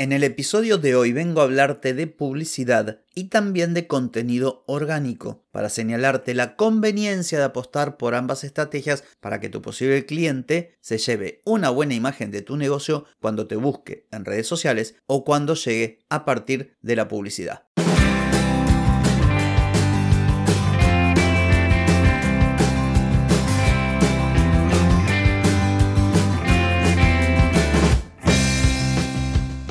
En el episodio de hoy vengo a hablarte de publicidad y también de contenido orgánico, para señalarte la conveniencia de apostar por ambas estrategias para que tu posible cliente se lleve una buena imagen de tu negocio cuando te busque en redes sociales o cuando llegue a partir de la publicidad.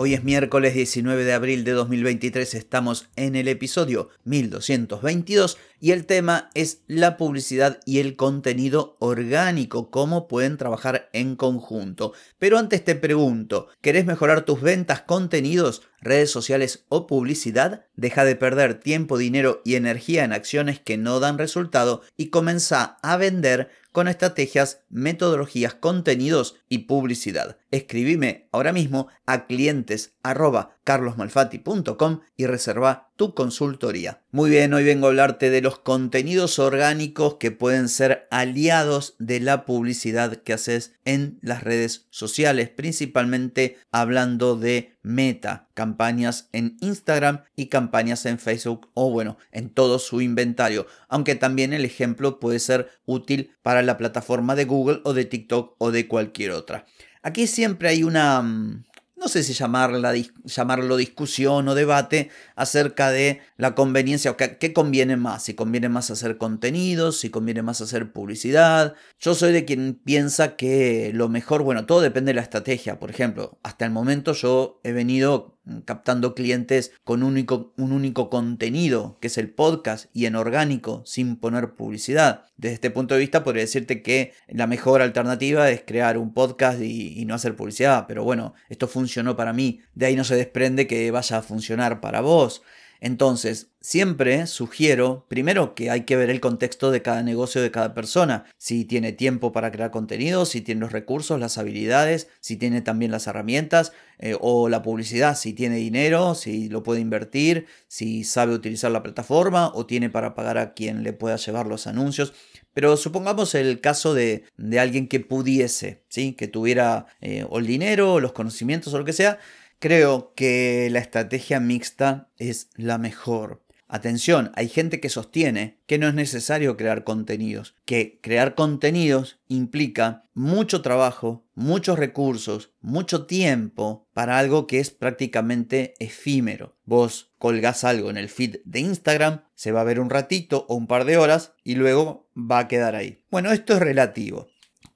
Hoy es miércoles 19 de abril de 2023, estamos en el episodio 1222 y el tema es la publicidad y el contenido orgánico, cómo pueden trabajar en conjunto. Pero antes te pregunto, ¿querés mejorar tus ventas, contenidos, redes sociales o publicidad? Deja de perder tiempo, dinero y energía en acciones que no dan resultado y comienza a vender con estrategias, metodologías, contenidos y publicidad. Escribime ahora mismo a clientes y reserva tu consultoría. Muy bien, hoy vengo a hablarte de los contenidos orgánicos que pueden ser aliados de la publicidad que haces en las redes sociales, principalmente hablando de meta, campañas en Instagram y campañas en Facebook o bueno, en todo su inventario, aunque también el ejemplo puede ser útil para la plataforma de Google o de TikTok o de cualquier otra. Aquí siempre hay una, mm, no sé si llamarla, llamarlo discusión o debate acerca de la conveniencia o qué, conviene más, si conviene más hacer contenidos, si conviene más hacer publicidad. Yo soy de quien piensa que lo mejor, bueno, todo depende de la estrategia. Por ejemplo, hasta el momento yo he venido captando clientes con un único, un único contenido, que es el podcast, y en orgánico, sin poner publicidad. Desde este punto de vista, podría decirte que la mejor alternativa es crear un podcast y no hacer publicidad, pero bueno, esto funcionó para mí, de ahí no se desprende que vaya a funcionar para vos. Entonces, siempre sugiero, primero, que hay que ver el contexto de cada negocio de cada persona, si tiene tiempo para crear contenido, si tiene los recursos, las habilidades, si tiene también las herramientas eh, o la publicidad, si tiene dinero, si lo puede invertir, si sabe utilizar la plataforma o tiene para pagar a quien le pueda llevar los anuncios. Pero supongamos el caso de, alguien que pudiese, ¿sí? que tuviera eh, o el dinero, los conocimientos o lo que sea, Creo que la estrategia mixta es la mejor. Atención, hay gente que sostiene que no es necesario crear contenidos, que crear contenidos implica mucho trabajo, muchos recursos, mucho tiempo para algo que es prácticamente efímero. Vos colgás algo en el feed de Instagram, se va a ver un ratito o un par de horas y luego va a quedar ahí. Bueno, esto es relativo,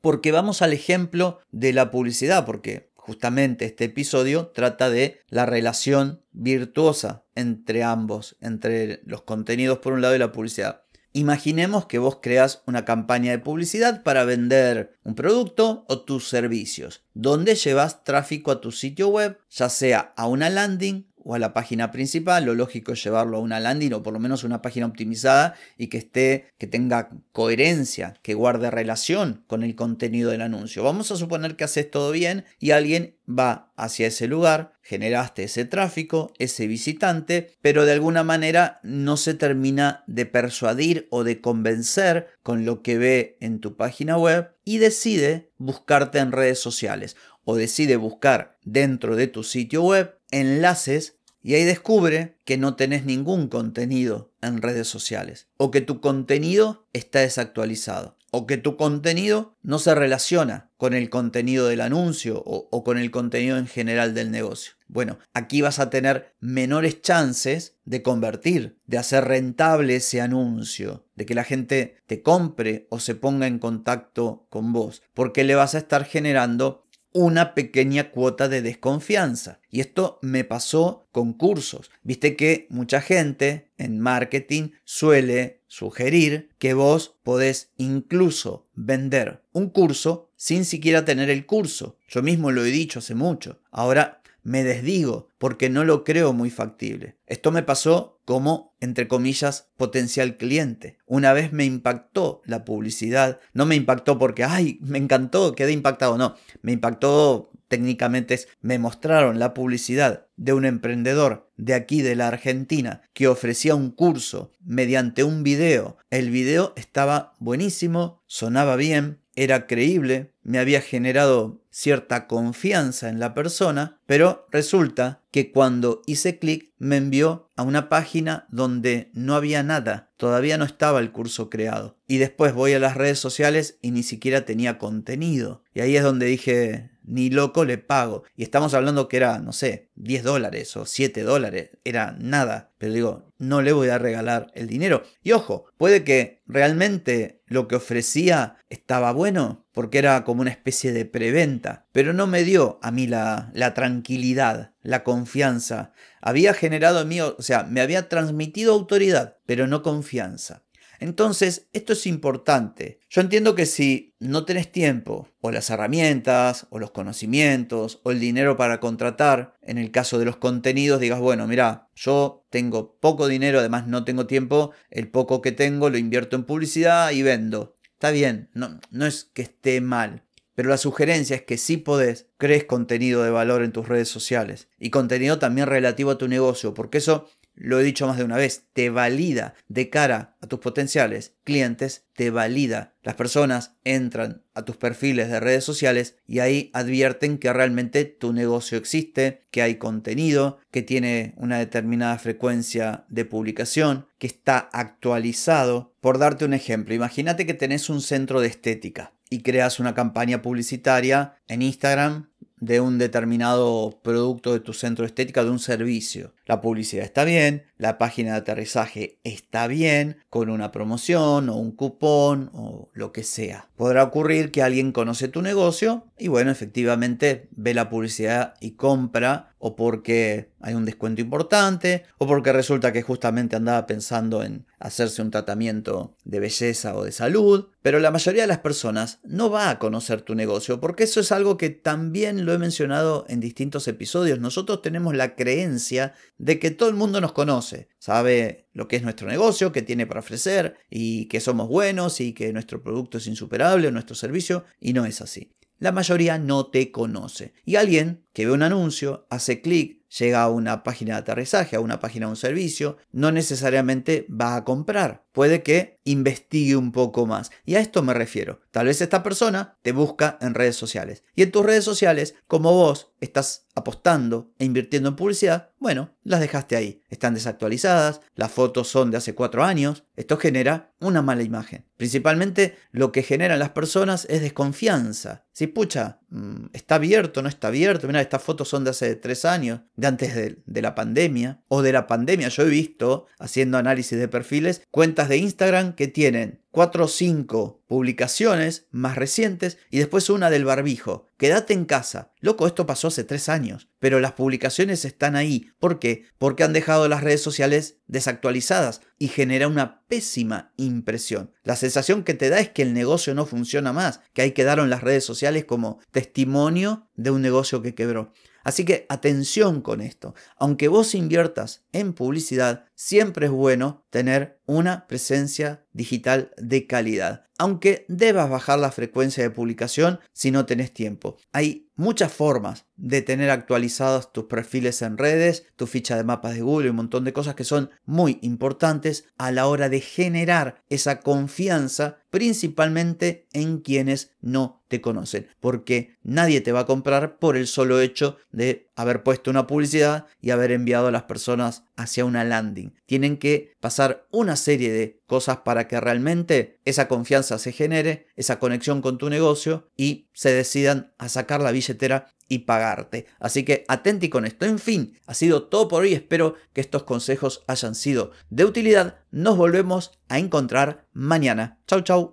porque vamos al ejemplo de la publicidad, porque Justamente este episodio trata de la relación virtuosa entre ambos, entre los contenidos por un lado y la publicidad. Imaginemos que vos creas una campaña de publicidad para vender un producto o tus servicios, donde llevas tráfico a tu sitio web, ya sea a una landing o a la página principal, lo lógico es llevarlo a una landing o por lo menos una página optimizada y que esté, que tenga coherencia, que guarde relación con el contenido del anuncio. Vamos a suponer que haces todo bien y alguien va hacia ese lugar, generaste ese tráfico, ese visitante, pero de alguna manera no se termina de persuadir o de convencer con lo que ve en tu página web y decide buscarte en redes sociales o decide buscar dentro de tu sitio web enlaces y ahí descubre que no tenés ningún contenido en redes sociales o que tu contenido está desactualizado o que tu contenido no se relaciona con el contenido del anuncio o, con el contenido en general del negocio. Bueno, aquí vas a tener menores chances de convertir, de hacer rentable ese anuncio, de que la gente te compre o se ponga en contacto con vos, porque le vas a estar generando una pequeña cuota de desconfianza. Y esto me pasó con cursos. Viste que mucha gente en marketing suele sugerir que vos podés incluso vender un curso sin siquiera tener el curso. Yo mismo lo he dicho hace mucho. Ahora me desdigo porque no lo creo muy factible. Esto me pasó como, entre comillas, potencial cliente. Una vez me impactó la publicidad, no me impactó porque, ay, me encantó, quedé impactado, no, me impactó técnicamente me mostraron la publicidad de un emprendedor de aquí de la Argentina que ofrecía un curso mediante un video. El video estaba buenísimo, sonaba bien, era creíble, me había generado cierta confianza en la persona, pero resulta que cuando hice clic me envió a una página donde no había nada, todavía no estaba el curso creado. Y después voy a las redes sociales y ni siquiera tenía contenido. Y ahí es donde dije, ni loco le pago. Y estamos hablando que era, no sé, 10 dólares o 7 dólares, era nada. Pero digo, no le voy a regalar el dinero. Y ojo, puede que realmente lo que ofrecía estaba bueno, porque era como una especie de preventa, pero no me dio a mí la, la tranquilidad, la confianza. Había generado en mí, o sea, me había transmitido autoridad, pero no confianza. Entonces, esto es importante. Yo entiendo que si no tenés tiempo, o las herramientas, o los conocimientos, o el dinero para contratar, en el caso de los contenidos, digas, bueno, mira, yo tengo poco dinero, además no tengo tiempo, el poco que tengo lo invierto en publicidad y vendo. Está bien, no, no es que esté mal, pero la sugerencia es que si podés, crees contenido de valor en tus redes sociales y contenido también relativo a tu negocio, porque eso lo he dicho más de una vez, te valida de cara a tus potenciales clientes, te valida. Las personas entran a tus perfiles de redes sociales y ahí advierten que realmente tu negocio existe, que hay contenido, que tiene una determinada frecuencia de publicación, que está actualizado. Por darte un ejemplo, imagínate que tenés un centro de estética y creas una campaña publicitaria en Instagram de un determinado producto de tu centro de estética, de un servicio. La publicidad está bien, la página de aterrizaje está bien, con una promoción o un cupón o lo que sea. Podrá ocurrir que alguien conoce tu negocio y bueno, efectivamente ve la publicidad y compra o porque hay un descuento importante o porque resulta que justamente andaba pensando en hacerse un tratamiento de belleza o de salud, pero la mayoría de las personas no va a conocer tu negocio porque eso es algo que también lo he mencionado en distintos episodios. Nosotros tenemos la creencia de que todo el mundo nos conoce, sabe lo que es nuestro negocio, que tiene para ofrecer y que somos buenos y que nuestro producto es insuperable o nuestro servicio y no es así. La mayoría no te conoce. Y alguien que ve un anuncio, hace clic, llega a una página de aterrizaje, a una página de un servicio, no necesariamente va a comprar. Puede que investigue un poco más. Y a esto me refiero. Tal vez esta persona te busca en redes sociales. Y en tus redes sociales, como vos estás apostando e invirtiendo en publicidad, bueno, las dejaste ahí. Están desactualizadas, las fotos son de hace cuatro años. Esto genera una mala imagen. Principalmente lo que generan las personas es desconfianza. Si pucha, mm, está abierto, no está abierto, mira, estas fotos son de hace tres años, de antes de, de la pandemia o de la pandemia. Yo he visto, haciendo análisis de perfiles, cuentas de Instagram que tienen 4 o 5 publicaciones más recientes y después una del barbijo. Quédate en casa. Loco, esto pasó hace 3 años, pero las publicaciones están ahí. ¿Por qué? Porque han dejado las redes sociales desactualizadas y genera una pésima impresión. La sensación que te da es que el negocio no funciona más, que ahí quedaron las redes sociales como testimonio de un negocio que quebró. Así que atención con esto. Aunque vos inviertas en publicidad, siempre es bueno tener una presencia digital de calidad. Aunque debas bajar la frecuencia de publicación si no tenés tiempo. Hay muchas formas de tener actualizados tus perfiles en redes, tu ficha de mapas de Google y un montón de cosas que son muy importantes a la hora de generar esa confianza principalmente en quienes no te conocen, porque nadie te va a comprar por el solo hecho de haber puesto una publicidad y haber enviado a las personas hacia una landing. Tienen que pasar una serie de cosas para que realmente esa confianza se genere, esa conexión con tu negocio y se decidan a sacar la billetera y pagarte. Así que atenti con esto. En fin, ha sido todo por hoy. Espero que estos consejos hayan sido de utilidad. Nos volvemos a encontrar mañana. Chau, chau.